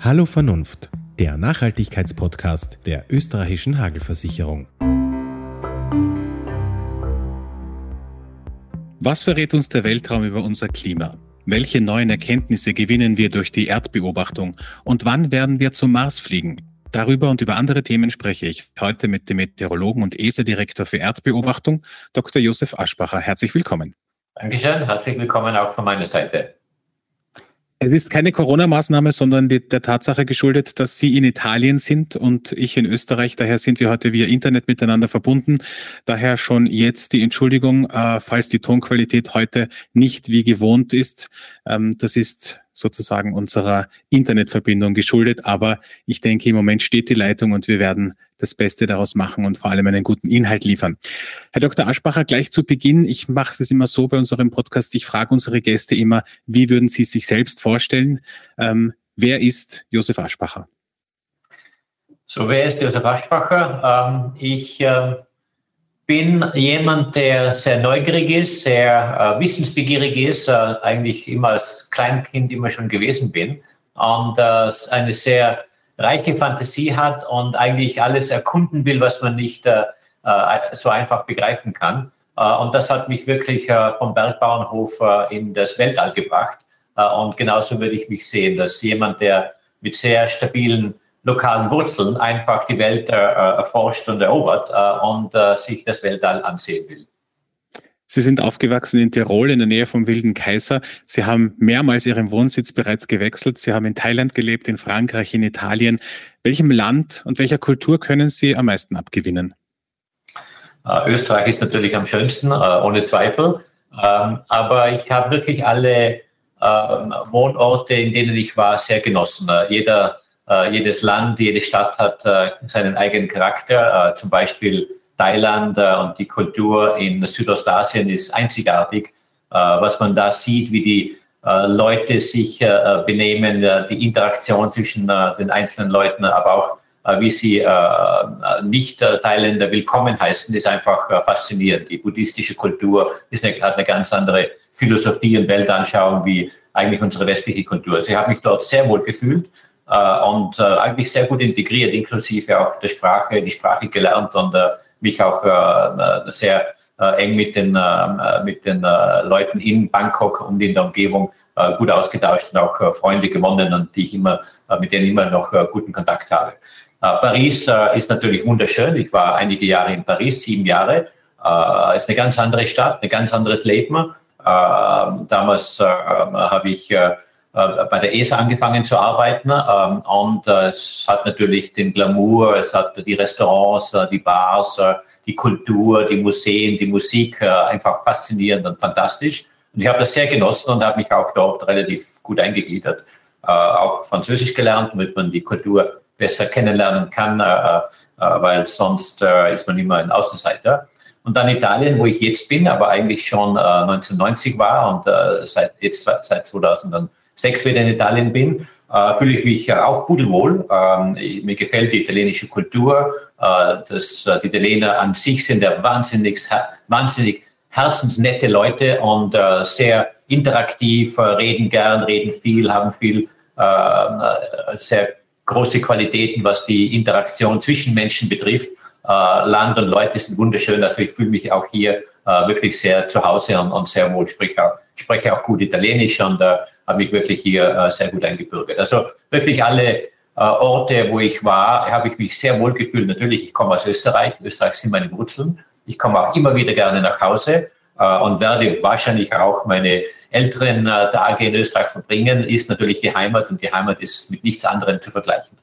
Hallo Vernunft, der Nachhaltigkeitspodcast der österreichischen Hagelversicherung. Was verrät uns der Weltraum über unser Klima? Welche neuen Erkenntnisse gewinnen wir durch die Erdbeobachtung? Und wann werden wir zum Mars fliegen? Darüber und über andere Themen spreche ich heute mit dem Meteorologen und ESA-Direktor für Erdbeobachtung, Dr. Josef Aschbacher. Herzlich willkommen. Dankeschön, herzlich willkommen auch von meiner Seite. Es ist keine Corona-Maßnahme, sondern die, der Tatsache geschuldet, dass Sie in Italien sind und ich in Österreich. Daher sind wir heute via Internet miteinander verbunden. Daher schon jetzt die Entschuldigung, äh, falls die Tonqualität heute nicht wie gewohnt ist. Ähm, das ist sozusagen unserer Internetverbindung geschuldet. Aber ich denke, im Moment steht die Leitung und wir werden das Beste daraus machen und vor allem einen guten Inhalt liefern. Herr Dr. Aschbacher, gleich zu Beginn, ich mache es immer so bei unserem Podcast, ich frage unsere Gäste immer, wie würden Sie sich selbst vorstellen? Ähm, wer ist Josef Aschbacher? So, wer ist Josef Aschbacher? Ähm, ich äh, bin jemand, der sehr neugierig ist, sehr äh, wissensbegierig ist, äh, eigentlich immer als Kleinkind immer schon gewesen bin und äh, eine sehr reiche Fantasie hat und eigentlich alles erkunden will, was man nicht äh, äh, so einfach begreifen kann. Äh, und das hat mich wirklich vom Bergbauernhof in das Weltall gebracht. und genauso würde ich mich sehen, dass jemand, der mit sehr stabilen lokalen Wurzeln einfach die Welt äh, erforscht und erobert äh, und äh, sich das Weltall ansehen will. Sie sind aufgewachsen in Tirol in der Nähe vom Wilden Kaiser. Sie haben mehrmals Ihren Wohnsitz bereits gewechselt. Sie haben in Thailand gelebt, in Frankreich, in Italien. Welchem Land und welcher Kultur können Sie am meisten abgewinnen? Österreich ist natürlich am schönsten, ohne Zweifel. Ähm, aber ich habe wirklich alle ähm, Wohnorte, in denen ich war, sehr genossen. Jeder äh, jedes Land, jede Stadt hat äh, seinen eigenen Charakter. Äh, zum Beispiel Thailand äh, und die Kultur in Südostasien ist einzigartig. Äh, was man da sieht, wie die äh, Leute sich benehmen, die Interaktion zwischen den einzelnen Leuten, aber auch wie sie Nicht-Thailänder willkommen heißen, ist einfach faszinierend. Die buddhistische Kultur eine, hat eine ganz andere Philosophie und Weltanschauung wie eigentlich unsere westliche Kultur. Also ich habe mich dort sehr wohl gefühlt und äh, eigentlich sehr gut integriert, inklusive auch der Sprache, die Sprache gelernt und äh, mich auch sehr eng mit den, mit den Leuten in Bangkok und in der Umgebung gut ausgetauscht und auch Freunde gewonnen und die ich immer, mit denen immer noch guten Kontakt habe. Paris ist natürlich wunderschön. Ich war einige Jahre in Paris, sieben Jahre. ist eine ganz andere Stadt, ein ganz anderes Leben. damals habe ich äh, bei der ESA angefangen zu arbeiten ähm, und äh, es hat natürlich den Glamour, es hat die Restaurants, äh, die Bars, die Kultur, die Museen, die Musik einfach faszinierend und fantastisch. Und ich habe das sehr genossen und habe mich auch dort relativ gut eingegliedert. Auch Französisch gelernt, damit man die Kultur besser kennenlernen kann, weil sonst ist man immer ein Außenseiter. Und dann Italien, wo ich jetzt bin, aber eigentlich schon 1990 war und seit jetzt seit 2000 sechs wieder in Italien bin, äh, fühle ich mich auch pudelwohl. Ähm, mir gefällt die italienische Kultur. Äh, das, äh, die Italiener an sich sind ja wahnsinnig, wahnsinnig herzensnette Leute und äh, sehr interaktiv, äh, reden gern, reden viel, haben viel, äh, sehr große Qualitäten, was die Interaktion zwischen Menschen betrifft. Land und Leute sind wunderschön. Also ich fühle mich auch hier wirklich sehr zu Hause und, und sehr wohl, sprich auch spreche auch gut Italienisch und äh, habe mich wirklich hier äh, sehr gut eingebürgert. Also wirklich alle äh, Orte, wo ich war, habe ich mich sehr wohl gefühlt. Natürlich, ich komme aus Österreich. Österreich sind meine Wurzeln. Ich komme auch immer wieder gerne nach Hause äh, und werde wahrscheinlich auch meine älteren äh, Tage in Österreich verbringen. Ist natürlich die Heimat und die Heimat ist mit nichts anderem zu vergleichen.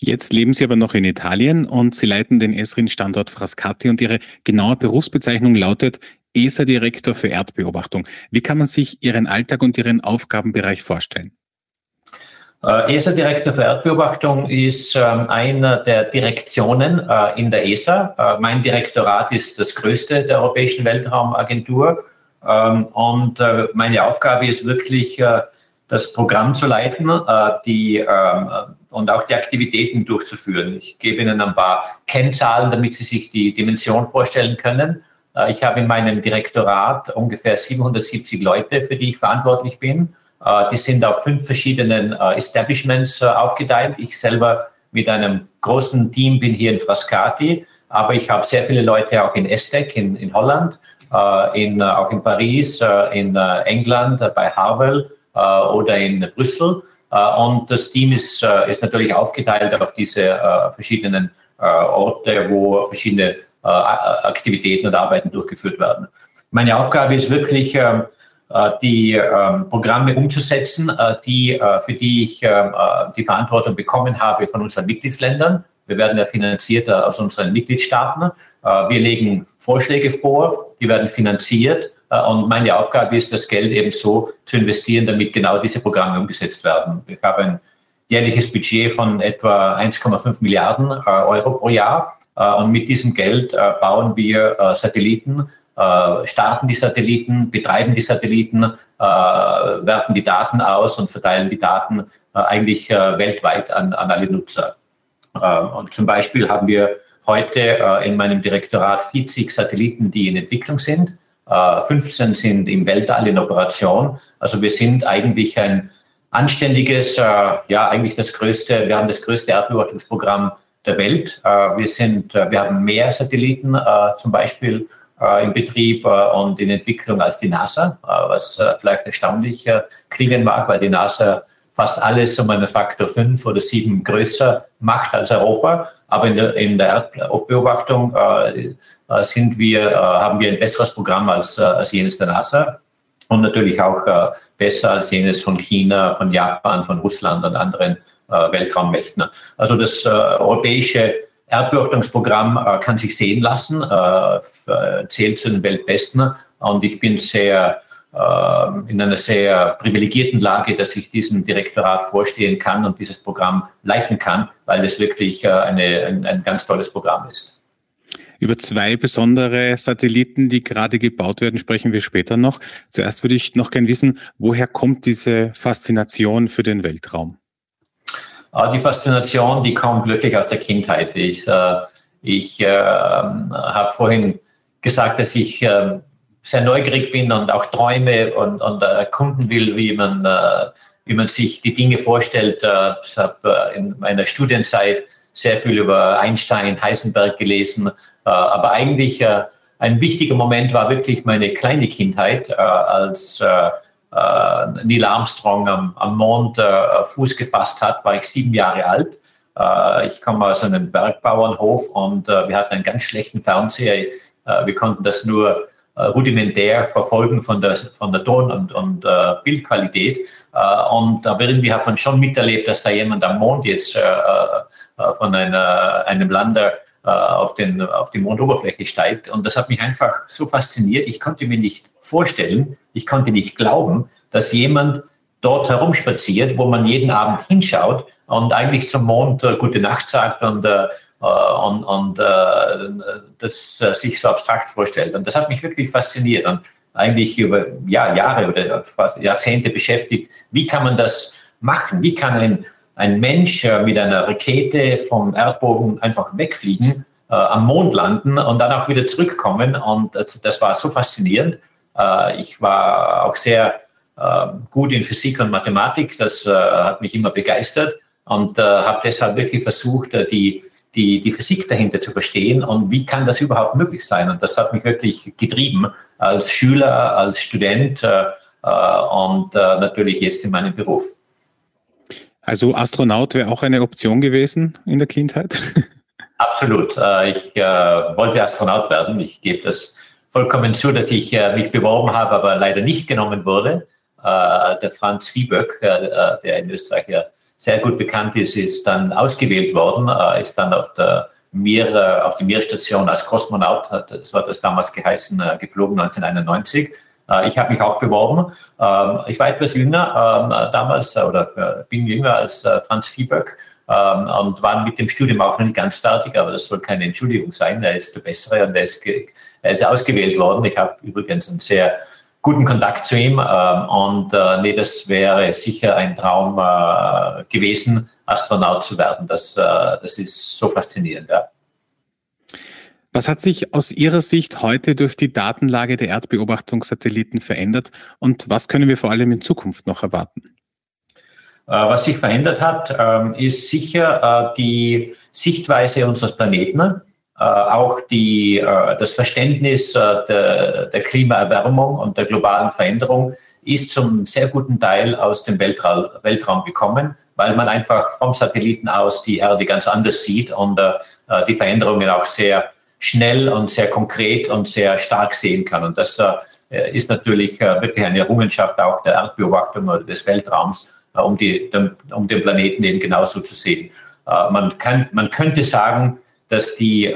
Jetzt leben Sie aber noch in Italien und Sie leiten den Esrin-Standort Frascati und Ihre genaue Berufsbezeichnung lautet ESA-Direktor für Erdbeobachtung. Wie kann man sich Ihren Alltag und Ihren Aufgabenbereich vorstellen? Äh, ESA-Direktor für Erdbeobachtung ist ähm, einer der Direktionen äh, in der ESA. Äh, mein Direktorat ist das größte der Europäischen Weltraumagentur. Ähm, und äh, meine Aufgabe ist wirklich, äh, das Programm zu leiten äh, die, ähm, und auch die Aktivitäten durchzuführen. Ich gebe Ihnen ein paar Kennzahlen, damit Sie sich die Dimension vorstellen können. Äh, ich habe in meinem Direktorat ungefähr 770 Leute, für die ich verantwortlich bin. die sind auf fünf verschiedenen Establishments aufgeteilt. Ich selber mit einem großen Team bin hier in Frascati, aber ich habe sehr viele Leute auch in Estec in, in Holland, in, auch in Paris, in England bei Harwell oder in Brüssel. und das Team ist, ist natürlich aufgeteilt auf diese verschiedenen Orte, wo verschiedene Aktivitäten und Arbeiten durchgeführt werden. Meine Aufgabe ist wirklich, ähm, äh, die ähm, Programme umzusetzen, äh, die, äh, für die ich ähm, die Verantwortung bekommen habe von unseren Mitgliedsländern. Wir werden ja finanziert aus unseren Mitgliedstaaten. Wir legen Vorschläge vor, die werden finanziert. Und meine Aufgabe ist, das Geld eben so zu investieren, damit genau diese Programme umgesetzt werden. Ich habe ein jährliches Budget von etwa 1,5 Milliarden Euro pro Jahr. Und mit diesem Geld bauen wir Satelliten, äh, starten die Satelliten, betreiben die Satelliten, äh, werten die Daten aus und verteilen die Daten äh, eigentlich weltweit an, an alle Nutzer. und zum Beispiel haben wir heute in meinem Direktorat 40 Satelliten, die in Entwicklung sind. 15 sind im Weltall in Operation. Also wir sind eigentlich ein anständiges, ja eigentlich das größte, wir haben das größte Erdbeobachtungsprogramm der Welt. wir sind, wir haben mehr Satelliten zum Beispiel äh, in Betrieb äh, und in Entwicklung als die NASA, äh, was vielleicht erstaunlich klingen mag, weil die NASA fast alles um einen Faktor fünf oder sieben größer macht als Europa. Aber in der, in der Erdbeobachtung sind wir, haben wir ein besseres Programm als, als jenes der NASA und natürlich auch besser als jenes von China, von Japan, von Russland und anderen Weltraummächten. Also das europäische Erdbeobachtungsprogramm äh, kann sich sehen lassen, äh, zählt zu den Weltbesten. Und ich bin sehr äh, in einer sehr privilegierten Lage, dass ich diesem Direktorat vorstehen kann und dieses Programm leiten kann, weil es wirklich äh, eine, ein, ein ganz tolles Programm ist. Über zwei besondere Satelliten, die gerade gebaut werden, sprechen wir später noch. Zuerst würde ich noch gern wissen, woher kommt diese Faszination für den Weltraum? Die Faszination, die kommt wirklich aus der Kindheit. Ich, äh, ich äh, habe vorhin gesagt, dass ich äh, sehr neugierig bin und auch träume und, und erkunden will, wie man, wie man sich die Dinge vorstellt. Ich habe in meiner Studienzeit sehr viel über Einstein, Heisenberg gelesen, aber eigentlich ein wichtiger Moment war wirklich meine kleine Kindheit, als äh, Neil Armstrong am, am Mond äh, Fuß gefasst hat, war ich sieben Jahre alt. Äh, ich komme aus einem Bergbauernhof und wir hatten einen ganz schlechten Fernseher. wir konnten das nur rudimentär verfolgen von der, von der Ton- und, und äh, Bildqualität. Äh, und da irgendwie hat man schon miterlebt, dass da jemand am Mond jetzt äh, von einer, einem Lander äh, auf, den, auf die Mondoberfläche steigt. Und das hat mich einfach so fasziniert. Ich konnte mir nicht vorstellen, ich konnte nicht glauben, dass jemand dort herumspaziert, wo man jeden Abend hinschaut und eigentlich zum Mond äh, gute Nacht sagt und, äh, äh und, und äh, das äh, sich so abstrakt vorstellt. Und das hat mich wirklich fasziniert und eigentlich über ja, Jahre oder Jahrzehnte beschäftigt. Wie kann man das machen? Wie kann ein ein Mensch äh, mit einer Rakete vom Erdboden einfach wegfliegen, äh, am Mond landen und dann auch wieder zurückkommen. Und das, das war so faszinierend. Äh, ich war auch sehr äh, gut in Physik und Mathematik. Das äh, hat mich immer begeistert und äh, habe deshalb wirklich versucht, die, die, die Physik dahinter zu verstehen und wie kann das überhaupt möglich sein. Und das hat mich wirklich getrieben als Schüler, als Student und natürlich jetzt in meinem Beruf. Also Astronaut wäre auch eine Option gewesen in der Kindheit? Absolut. Äh, ich äh, wollte Astronaut werden. Ich gebe das vollkommen zu, dass ich äh, mich beworben habe, aber leider nicht genommen wurde. Der Franz Vieböck, der in Österreich ja sehr gut bekannt ist, ist dann ausgewählt worden, ist dann auf der Mir, auf die Mir-Station als Kosmonaut, so hat das damals geheißen, geflogen 1991 äh, ich habe mich auch beworben. Ähm, ich war etwas jünger ähm, damals äh, oder äh, bin jünger als Franz Viehböck ähm, und war mit dem Studium auch noch nicht ganz fertig, aber das soll keine Entschuldigung sein. Er ist der Bessere und er ist, er ist ausgewählt worden. Ich habe übrigens einen sehr guten Kontakt zu ihm und nee, das wäre sicher ein Traum gewesen, Astronaut zu werden. Das, das ist so faszinierend. Ja. Was hat sich aus Ihrer Sicht heute durch die Datenlage der Erdbeobachtungssatelliten verändert und was können wir vor allem in Zukunft noch erwarten? Äh, was sich verändert hat, ähm, ist sicher äh, die Sichtweise unseres Planeten, äh, auch die, das Verständnis der, der Klimaerwärmung und der globalen Veränderung ist zum sehr guten Teil aus dem Weltraum, Weltraum gekommen, weil man einfach vom Satelliten aus die Erde ganz anders sieht und die Veränderungen auch sehr schnell und sehr konkret und sehr stark sehen kann. Und das äh, ist natürlich äh, wirklich eine Errungenschaft auch der Erdbeobachtung oder des Weltraums, äh, um, die, um den Planeten eben genauso zu sehen. man, kann, man könnte sagen, dass die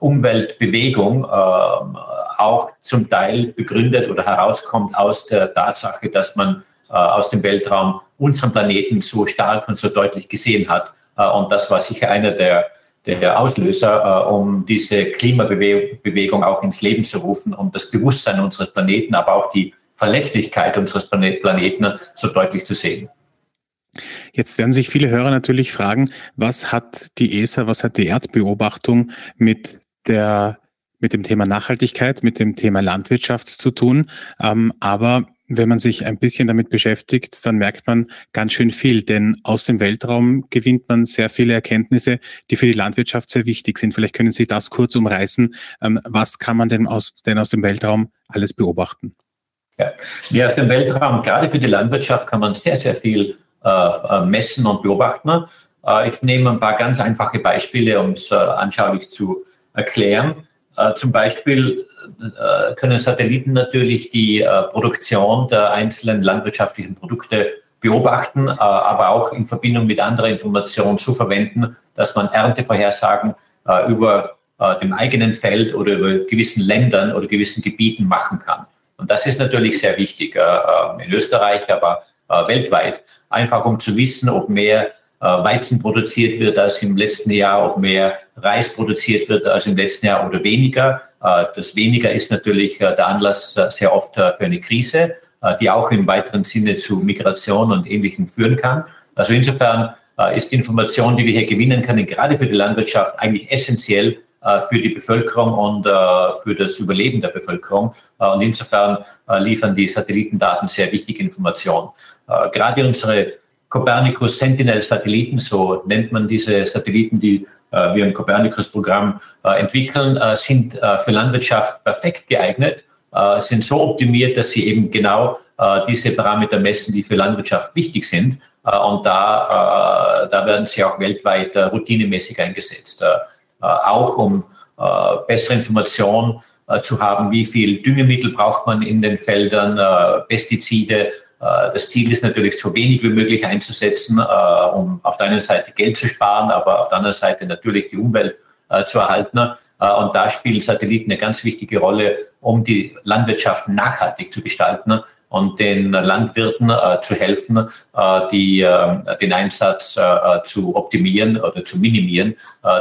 Umweltbewegung auch zum Teil begründet oder herauskommt aus der Tatsache, dass man aus dem Weltraum unseren Planeten so stark und so deutlich gesehen hat. und das war sicher einer der der Auslöser, äh, um diese Klimabewegung auch ins Leben zu rufen, um das Bewusstsein unseres Planeten, aber auch die Verletzlichkeit unseres Planeten so deutlich zu sehen. Jetzt werden sich viele Hörer natürlich fragen, was hat die ESA, was hat die Erdbeobachtung mit der mit dem Thema Nachhaltigkeit, mit dem Thema Landwirtschaft zu tun. Ähm, aber wenn man sich ein bisschen damit beschäftigt, dann merkt man ganz schön viel, denn aus dem Weltraum gewinnt man sehr viele Erkenntnisse, die für die Landwirtschaft sehr wichtig sind. Vielleicht können Sie das kurz umreißen. Ähm, was kann man denn aus, denn aus dem Weltraum alles beobachten? Ja. ja, aus dem Weltraum, gerade für die Landwirtschaft, kann man sehr, sehr viel äh, äh messen und beobachten. Äh, ich nehme ein paar ganz einfache Beispiele, um es äh, anschaulich zu erklären. Äh, zum Beispiel äh, können Satelliten natürlich die äh, Produktion der einzelnen landwirtschaftlichen Produkte beobachten, aber auch in Verbindung mit anderen Informationen zu verwenden, dass man Erntevorhersagen über dem eigenen Feld oder über gewissen Ländern oder gewissen Gebieten machen kann. Und das ist natürlich sehr wichtig in Österreich, aber weltweit, einfach um zu wissen, ob mehr Weizen produziert wird als im letzten Jahr, ob mehr Reis produziert wird als im letzten Jahr oder weniger. Äh, das weniger ist natürlich äh, der Anlass sehr oft für eine Krise, die auch im weiteren Sinne zu Migration und Ähnlichem führen kann. Also insofern ist die Information, die wir hier gewinnen können, gerade für die Landwirtschaft eigentlich essentiell für die Bevölkerung und für das Überleben der Bevölkerung. Und insofern liefern die Satellitendaten sehr wichtige Informationen. Gerade unsere Copernicus Sentinel Satelliten, so nennt man diese Satelliten, die äh, wir im Copernicus-Programm äh, entwickeln, äh, sind äh, für Landwirtschaft perfekt geeignet, äh, sind so optimiert, dass sie eben genau äh, diese Parameter messen, die für Landwirtschaft wichtig sind. und da, da werden sie auch weltweit routinemäßig eingesetzt. auch um bessere Informationen zu haben, wie viel Düngemittel braucht man in den Feldern, Pestizide, das Ziel ist natürlich, so wenig wie möglich einzusetzen, äh, um auf der einen Seite Geld zu sparen, aber auf der anderen Seite natürlich die Umwelt äh, zu erhalten. Und da spielen Satelliten eine ganz wichtige Rolle, um die Landwirtschaft nachhaltig zu gestalten und den Landwirten zu helfen, die, den Einsatz zu optimieren oder zu minimieren,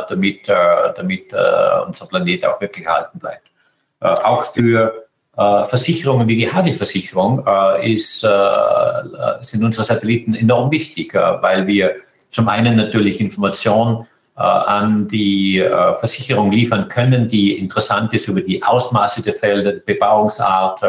damit, damit unser Planet auch wirklich erhalten bleibt. Auch für äh, Versicherungen wie die Hagelversicherung äh, ist, äh, sind unsere Satelliten enorm wichtig, weil wir zum einen natürlich Informationen an die Versicherung liefern können, die interessant ist über die Ausmaße der Felder, die Bebauungsart,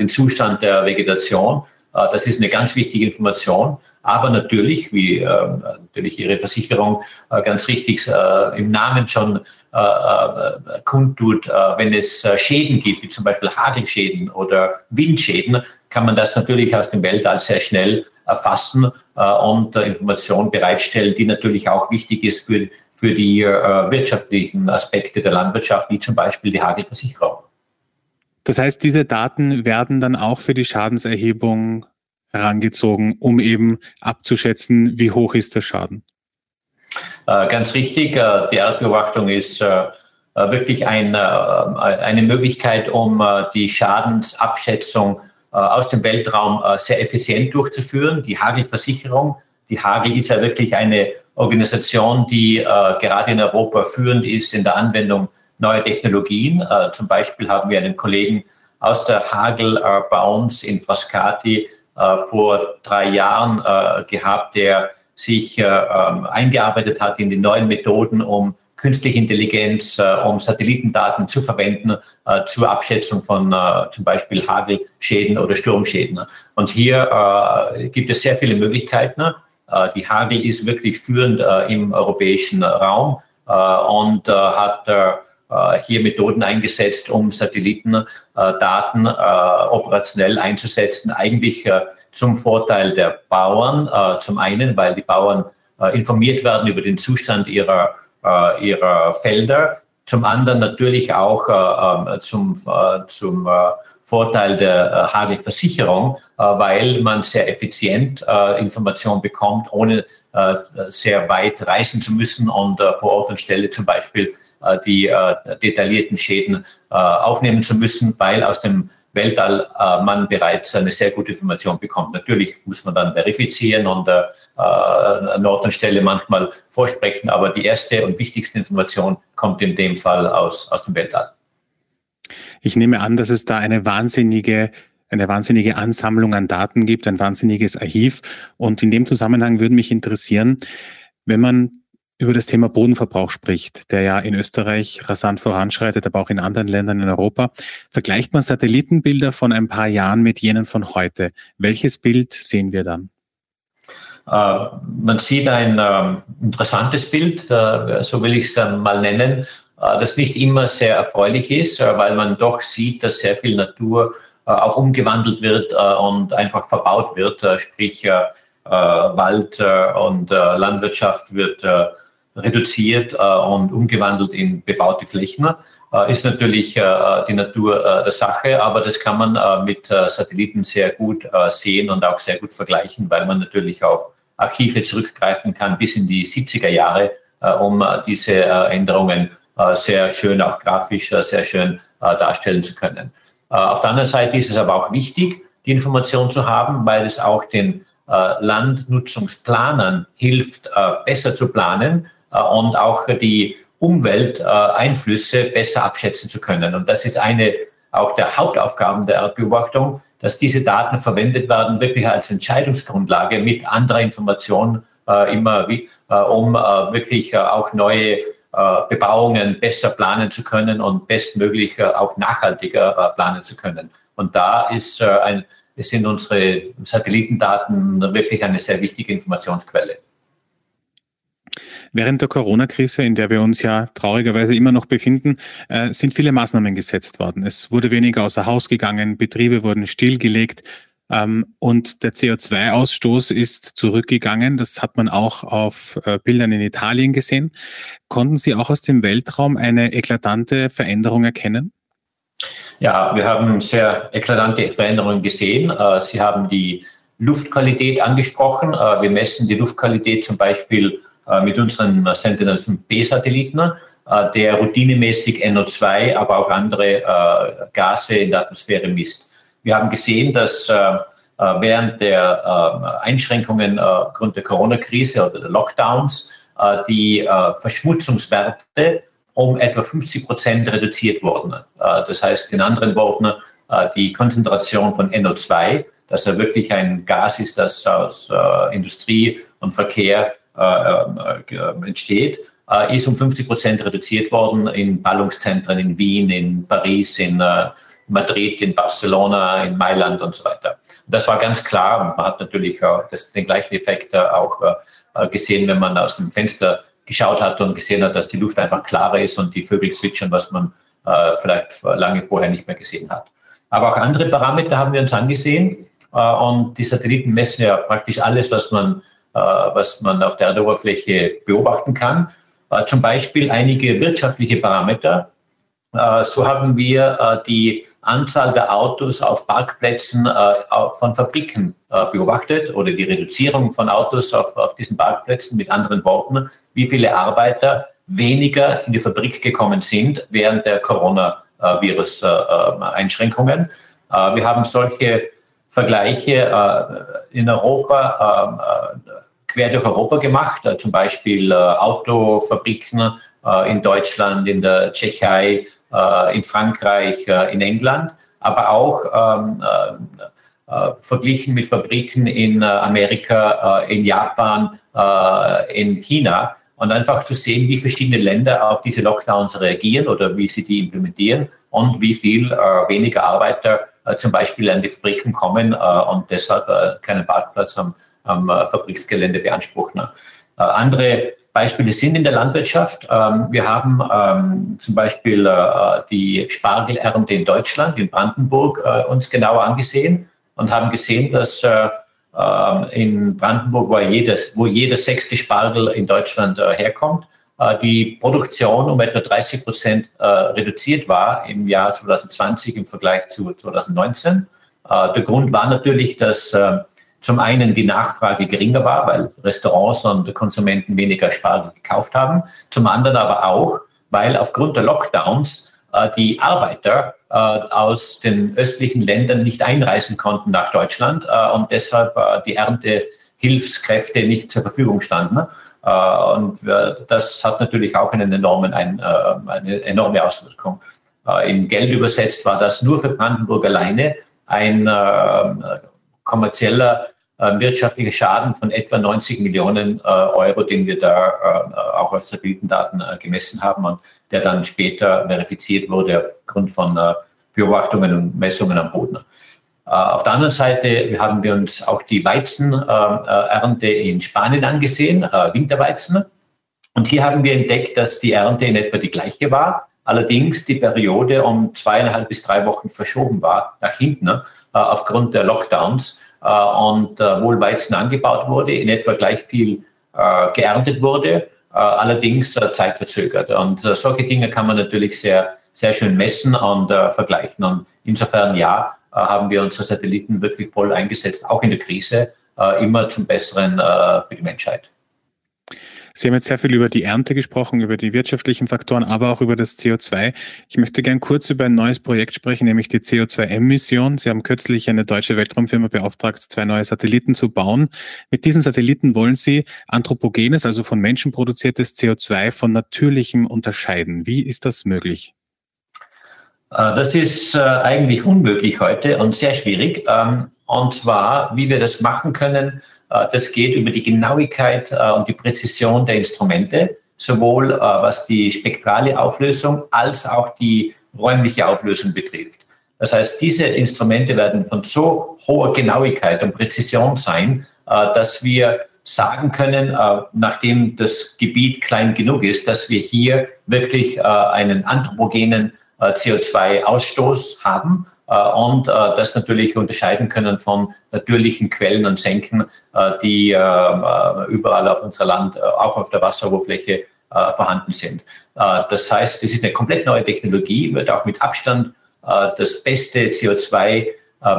den Zustand der Vegetation. Das ist eine ganz wichtige Information. Aber natürlich, wie äh, natürlich Ihre Versicherung äh, ganz richtig äh, im Namen schon äh, äh, kundtut, äh, wenn es Schäden gibt, wie zum Beispiel Hagelschäden oder Windschäden, kann man das natürlich aus dem Weltall sehr schnell erfassen und Informationen bereitstellen, die natürlich auch wichtig ist für, für die wirtschaftlichen Aspekte der Landwirtschaft, wie zum Beispiel die Hagelversicherung. Das heißt, diese Daten werden dann auch für die Schadenserhebung herangezogen, um eben abzuschätzen, wie hoch ist der Schaden. Äh, ganz richtig, äh, die Erdbeobachtung ist äh, wirklich ein, eine Möglichkeit, um die Schadensabschätzung aus dem Weltraum sehr effizient durchzuführen. Die Hagelversicherung, die Hagel ist ja wirklich eine Organisation, die gerade in Europa führend ist in der Anwendung neuer Technologien. Zum Beispiel haben wir einen Kollegen aus der Hagel bei uns in Frascati vor drei Jahren gehabt, der sich äh, ähm, eingearbeitet hat in die neuen Methoden, um künstliche Intelligenz, um Satellitendaten zu verwenden zur Abschätzung von zum Beispiel Hagelschäden oder Sturmschäden. Und hier gibt es sehr viele Möglichkeiten. die Hagel ist wirklich führend im europäischen Raum und hat hier Methoden eingesetzt, um Satellitendaten operationell einzusetzen, eigentlich zum Vorteil der Bauern. Äh, zum einen, weil die Bauern äh, informiert werden über den Zustand ihrer, äh, ihrer Felder. Zum anderen natürlich auch ähm, zum, zum Vorteil der Hagelversicherung, weil man sehr effizient Informationen bekommt, ohne sehr weit reisen zu müssen und vor Ort und Stelle zum Beispiel die detaillierten Schäden aufnehmen zu müssen, weil aus dem Weltall äh, man bereits eine sehr gute Information bekommt. Natürlich muss man dann verifizieren und äh, an Ort und Stelle manchmal vorsprechen, aber die erste und wichtigste Information kommt in dem Fall aus, aus dem Weltall. Ich nehme an, dass es da eine wahnsinnige eine wahnsinnige Ansammlung an Daten gibt, ein wahnsinniges Archiv. Und in dem Zusammenhang würde mich interessieren, wenn man über das Thema Bodenverbrauch spricht, der ja in Österreich rasant voranschreitet, aber auch in anderen Ländern in Europa, vergleicht man Satellitenbilder von ein paar Jahren mit jenen von heute. Welches Bild sehen wir dann? Äh, man sieht ein äh, interessantes Bild, so will ich es mal nennen, äh, das nicht immer sehr erfreulich ist, äh, weil man doch sieht, dass sehr viel Natur auch umgewandelt wird und einfach verbaut wird, sprich Wald und Landwirtschaft wird reduziert äh, und umgewandelt in bebaute Flächen. Äh, ist natürlich äh, die Natur der Sache, aber das kann man mit Satelliten sehr gut sehen und auch sehr gut vergleichen, weil man natürlich auf Archive zurückgreifen kann bis in die 70er Jahre, um diese Änderungen sehr schön, auch grafisch sehr schön darstellen zu können. Auf der anderen Seite ist es aber auch wichtig, die Information zu haben, weil es auch den Landnutzungsplanern hilft, besser zu planen und auch die Umwelteinflüsse besser abschätzen zu können. Und das ist eine auch der Hauptaufgaben der Erdbeobachtung, dass diese Daten verwendet werden, wirklich als Entscheidungsgrundlage mit anderer Information äh, immer, wie, äh, um äh, wirklich äh, auch neue äh, Bebauungen besser planen zu können und bestmöglich auch nachhaltiger planen zu können. Und da ist ein, sind unsere Satellitendaten wirklich eine sehr wichtige Informationsquelle. Während der Corona-Krise, in der wir uns ja traurigerweise immer noch befinden, äh, sind viele Maßnahmen gesetzt worden. Es wurde weniger außer Haus gegangen, Betriebe wurden stillgelegt ähm, und der CO2-Ausstoß ist zurückgegangen. Das hat man auch auf äh, Bildern in Italien gesehen. Konnten Sie auch aus dem Weltraum eine eklatante Veränderung erkennen? Ja, wir haben sehr eklatante Veränderungen gesehen. Äh, Sie haben die Luftqualität angesprochen. Wir messen die Luftqualität zum Beispiel äh, mit unseren Sentinel-5B-Satelliten, äh, der routinemäßig NO2, aber auch andere äh, Gase in der Atmosphäre misst. Wir haben gesehen, dass während der Einschränkungen aufgrund der Corona-Krise oder der Lockdowns die Verschmutzungswerte um etwa 50 Prozent reduziert wurden. Das heißt, in anderen Worten, die Konzentration von NO2, dass er wirklich ein Gas ist, das aus Industrie und Verkehr äh, äh, entsteht, äh, ist um 50 Prozent reduziert worden in Ballungszentren in Wien, in Paris, in Madrid, in Barcelona, in Mailand und so weiter. das war ganz klar. Man hat natürlich das, den gleichen Effekt auch gesehen, wenn man aus dem Fenster geschaut hat und gesehen hat, dass die Luft einfach klarer ist und die Vögel zwitschern, was man vielleicht lange vorher nicht mehr gesehen hat. Aber auch andere Parameter haben wir uns angesehen. und die Satelliten messen ja praktisch alles, was man äh, was man auf der Erdoberfläche beobachten kann. Äh, zum Beispiel einige wirtschaftliche Parameter. Äh, so haben wir die Anzahl der Autos auf Parkplätzen von Fabriken beobachtet oder die Reduzierung von Autos auf, auf diesen Parkplätzen. Mit anderen Worten, wie viele Arbeiter weniger in die Fabrik gekommen sind während der Coronavirus-Einschränkungen. Wir haben solche Vergleiche in Europa quer durch Europa gemacht, äh, zum Beispiel äh, Autofabriken äh, in Deutschland, in der Tschechei, in Frankreich, in England, aber auch ähm, verglichen mit Fabriken in Amerika, in Japan, in China. und einfach zu sehen, wie verschiedene Länder auf diese Lockdowns reagieren oder wie sie die implementieren und wie viel äh, weniger Arbeiter äh, zum Beispiel an die Fabriken kommen äh, und deshalb keinen Parkplatz am, am äh, Fabriksgelände beanspruchen. Äh, andere Beispiele sind in der Landwirtschaft. Ähm, wir haben ähm, zum Beispiel die Spargelernte in Deutschland, in Brandenburg, uns genauer angesehen und haben gesehen, dass ähm, in Brandenburg, wo, jedes, wo jeder sechste Spargel in Deutschland äh, herkommt, äh, die Produktion um etwa 30 Prozent äh, reduziert war im Jahr 2020 im Vergleich zu 2019. Der Grund war natürlich, dass zum einen die Nachfrage geringer war, weil Restaurants und Konsumenten weniger Spargel gekauft haben. Zum anderen aber auch, weil aufgrund der Lockdowns die Arbeiter äh, aus den östlichen Ländern nicht einreisen konnten nach Deutschland äh, und deshalb äh, die Erntehilfskräfte nicht zur Verfügung standen. Und das hat natürlich auch einen enormen, eine enorme Auswirkung. In Geld übersetzt war das nur für Brandenburg alleine ein kommerzieller wirtschaftlicher Schaden von etwa 90 Millionen Euro, den wir da auch als Satellitendaten gemessen haben und der dann später verifiziert wurde aufgrund von äh, Beobachtungen und Messungen am Boden. Äh, auf der anderen Seite haben wir uns auch die Weizenernte in Spanien angesehen, äh, Winterweizen. Und hier haben wir entdeckt, dass die Ernte in etwa die gleiche war, allerdings die Periode um zweieinhalb bis drei Wochen verschoben war nach hinten aufgrund der Lockdowns und wohl Weizen angebaut wurde, in etwa gleich viel geerntet wurde äh, allerdings äh, zeitverzögert. Und äh, solche Dinge kann man natürlich sehr, sehr schön messen und vergleichen. Und insofern ja, haben wir unsere Satelliten wirklich voll eingesetzt, auch in der Krise, immer zum Besseren für die Menschheit. Sie haben jetzt sehr viel über die Ernte gesprochen, über die wirtschaftlichen Faktoren, aber auch über das CO2. Ich möchte gern kurz über ein neues Projekt sprechen, nämlich die CO2-Emission. Sie haben kürzlich eine deutsche Weltraumfirma beauftragt, zwei neue Satelliten zu bauen. Mit diesen Satelliten wollen Sie anthropogenes, also von Menschen produziertes CO2 von natürlichem unterscheiden. Wie ist das möglich? Äh, das ist äh, eigentlich unmöglich heute und sehr schwierig. Ähm, und zwar, wie wir das machen können, das geht über die Genauigkeit äh, und die Präzision der Instrumente, sowohl äh, was die spektrale Auflösung als auch die räumliche Auflösung betrifft. Das heißt, diese Instrumente werden von so hoher Genauigkeit und Präzision sein, dass wir sagen können, nachdem das Gebiet klein genug ist, dass wir hier wirklich einen anthropogenen CO2-Ausstoß haben äh, und äh, das natürlich unterscheiden können von natürlichen Quellen und Senken, äh, die überall auf unserer Land, auch auf der Wasseroberfläche vorhanden sind. Das heißt, es ist eine komplett neue Technologie, wird auch mit Abstand das beste CO2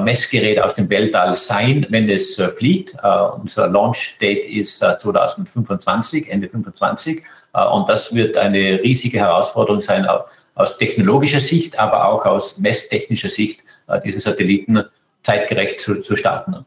Messgerät aus dem Weltall sein, wenn es fliegt. unser Launch Date ist 2025, Ende 2025. und das wird eine riesige Herausforderung sein, aus technologischer Sicht, aber auch aus messtechnischer Sicht äh, diesen Satelliten zeitgerecht zu, zu starten.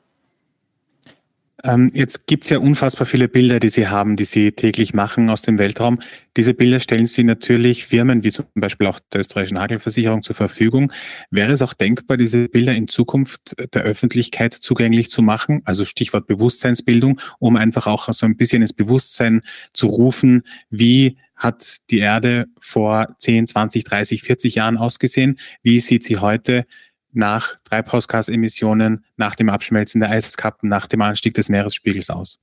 Ähm, jetzt gibt es ja unfassbar viele Bilder, die Sie haben, die Sie täglich machen aus dem Weltraum. Diese Bilder stellen Sie natürlich Firmen wie zum Beispiel auch der österreichischen Hagelversicherung zur Verfügung. Wäre es auch denkbar, diese Bilder in Zukunft der Öffentlichkeit zugänglich zu machen? Also Stichwort Bewusstseinsbildung, um einfach auch so ein bisschen ins Bewusstsein zu rufen, wie hat die Erde vor 10, 20, 30, 40 Jahren ausgesehen? Wie sieht sie heute nach Treibhausgasemissionen, nach dem Abschmelzen der Eiskappen, nach dem Anstieg des Meeresspiegels aus?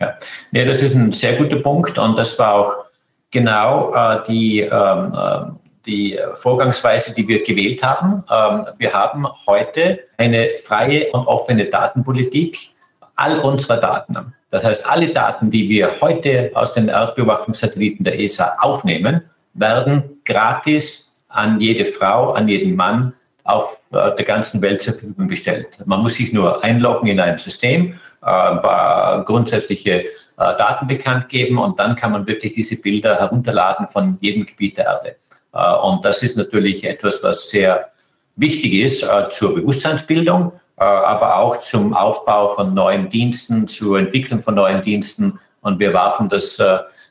Ja, ja das ist ein sehr guter Punkt und das war auch genau äh, die, ähm, äh, die Vorgangsweise, die wir gewählt haben. Ähm, wir haben heute eine freie und offene Datenpolitik all unserer Daten. Das heißt, alle Daten, die wir heute aus den Erdbeobachtungssatelliten der ESA aufnehmen, werden gratis an jede Frau, an jeden Mann auf äh, der ganzen Welt zur Verfügung gestellt. Man muss sich nur einloggen in ein System, äh, ein paar grundsätzliche äh, Daten bekannt geben und dann kann man wirklich diese Bilder herunterladen von jedem Gebiet der Erde. Und das ist natürlich etwas, was sehr wichtig ist zur Bewusstseinsbildung, aber auch zum Aufbau von neuen Diensten, zur Entwicklung von neuen Diensten. Und wir warten, dass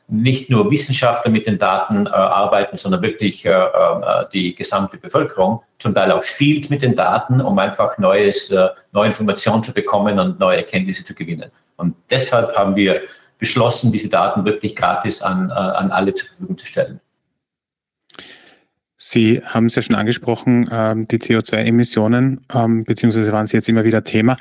nicht nur Wissenschaftler mit den Daten äh, arbeiten, sondern wirklich äh, äh, die gesamte Bevölkerung zum Teil auch spielt mit den Daten, um einfach neues, äh, neue Informationen zu bekommen und neue Erkenntnisse zu gewinnen. Und deshalb haben wir beschlossen, diese Daten wirklich gratis an, äh, an alle zur Verfügung zu stellen. Sie haben es ja schon angesprochen, ähm, die CO2-Emissionen, ähm, beziehungsweise waren sie jetzt immer wieder Thema.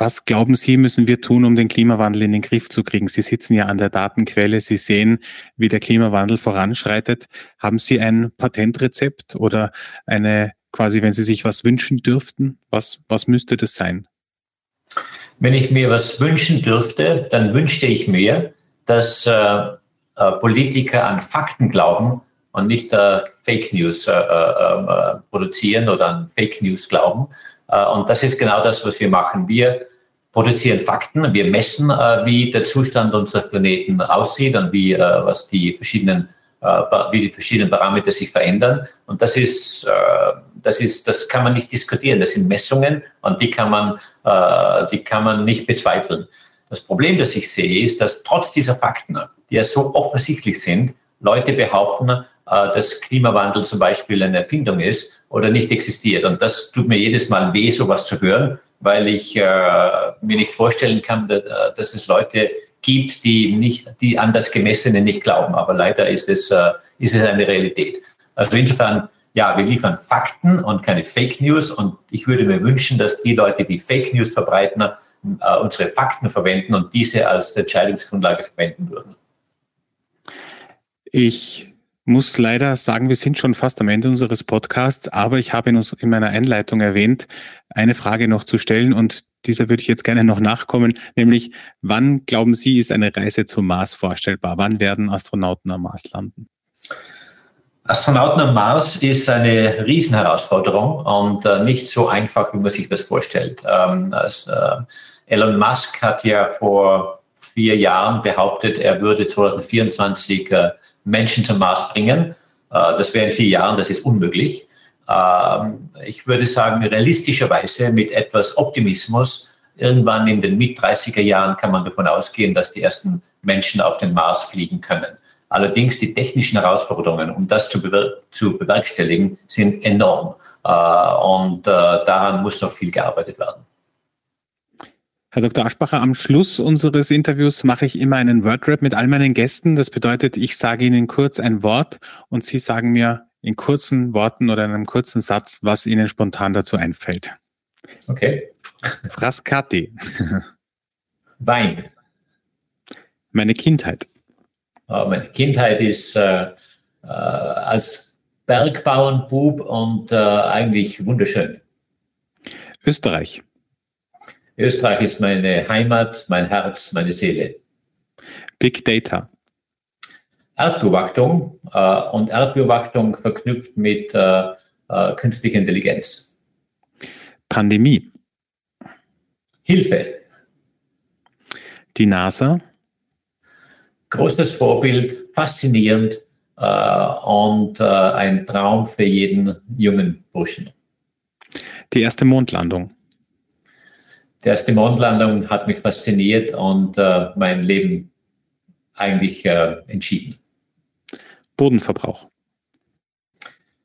Ähm, was glauben Sie, müssen wir tun, um den Klimawandel in den Griff zu kriegen? Sie sitzen ja an der Datenquelle, Sie sehen, wie der Klimawandel voranschreitet. Haben Sie ein Patentrezept oder eine quasi, wenn Sie sich was wünschen dürften, was, was müsste das sein? Wenn ich mir was wünschen dürfte, dann wünschte ich mir, dass äh, äh, Politiker an Fakten glauben und nicht äh, Fake News äh, äh, produzieren oder an Fake News glauben. und das ist genau das, was wir machen. Wir produzieren Fakten, wir messen, äh, wie der Zustand unseres Planeten aussieht und wie, äh, was die verschiedenen, äh, wie die verschiedenen Parameter sich verändern. Und das ist, äh, das ist, das kann man nicht diskutieren. Das sind Messungen und die kann man, äh, die kann man nicht bezweifeln. Das Problem, das ich sehe, ist, dass trotz dieser Fakten, die ja so offensichtlich sind, Leute behaupten, äh, dass Klimawandel zum Beispiel eine Erfindung ist oder nicht existiert. Und das tut mir jedes Mal weh, sowas zu hören weil ich äh, mir nicht vorstellen kann, dass, dass, es Leute gibt, die nicht, die an das Gemessene nicht glauben. Aber leider ist es, äh, ist es eine Realität. Also insofern, ja, wir liefern Fakten und keine Fake News. Und ich würde mir wünschen, dass die Leute, die Fake News verbreiten, äh, unsere Fakten verwenden und diese als Entscheidungsgrundlage verwenden würden. Ich muss leider sagen, wir sind schon fast am Ende unseres Podcasts, aber ich habe in, uns, in meiner Einleitung erwähnt, eine Frage noch zu stellen und dieser würde ich jetzt gerne noch nachkommen, nämlich wann glauben Sie, ist eine Reise zum Mars vorstellbar? Wann werden Astronauten am Mars landen? Astronauten am Mars ist eine Riesenherausforderung und äh, nicht so einfach, wie man sich das vorstellt. Ähm, als, äh, Elon Musk hat ja vor vier Jahren behauptet, er würde 2024 äh, Menschen zum Mars bringen. Äh, das wäre in vier Jahren, das ist unmöglich. Ähm, ich würde sagen, realistischerweise mit etwas Optimismus, irgendwann in den Mit-30er Jahren kann man davon ausgehen, dass die ersten Menschen auf den Mars fliegen können. Allerdings die technischen Herausforderungen, um das zu, bewer zu bewerkstelligen, sind enorm. Äh, und äh, daran muss noch viel gearbeitet werden. Herr Dr. Aschbacher, am Schluss unseres Interviews mache ich immer einen Wordrap mit all meinen Gästen. Das bedeutet, ich sage Ihnen kurz ein Wort und Sie sagen mir in kurzen Worten oder in einem kurzen Satz, was Ihnen spontan dazu einfällt. Okay. Frascati. Wein. Meine Kindheit. Oh, meine Kindheit ist äh, äh, als Bergbauernbub und äh, eigentlich wunderschön. Österreich. Österreich ist meine Heimat, mein Herz, meine Seele. Big Data. Erdbeobachtung äh, und Erdbeobachtung verknüpft mit äh, äh, künstlicher Intelligenz. Pandemie. Hilfe. Die NASA. Großes Vorbild, faszinierend äh, und äh, ein Traum für jeden jungen Burschen. Die erste Mondlandung. Die erste Mondlandung hat mich fasziniert und äh, mein Leben eigentlich äh, entschieden. Bodenverbrauch.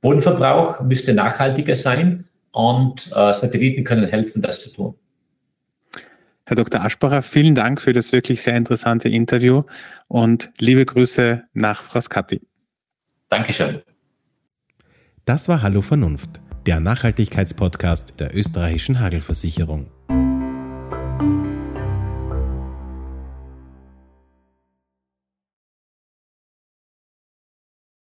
Bodenverbrauch müsste nachhaltiger sein und äh, Satelliten können helfen, das zu tun. Herr Dr. Aschbacher, vielen Dank für das wirklich sehr interessante Interview und liebe Grüße nach Frascati. Dankeschön. Das war Hallo Vernunft, der Nachhaltigkeitspodcast der österreichischen Hagelversicherung.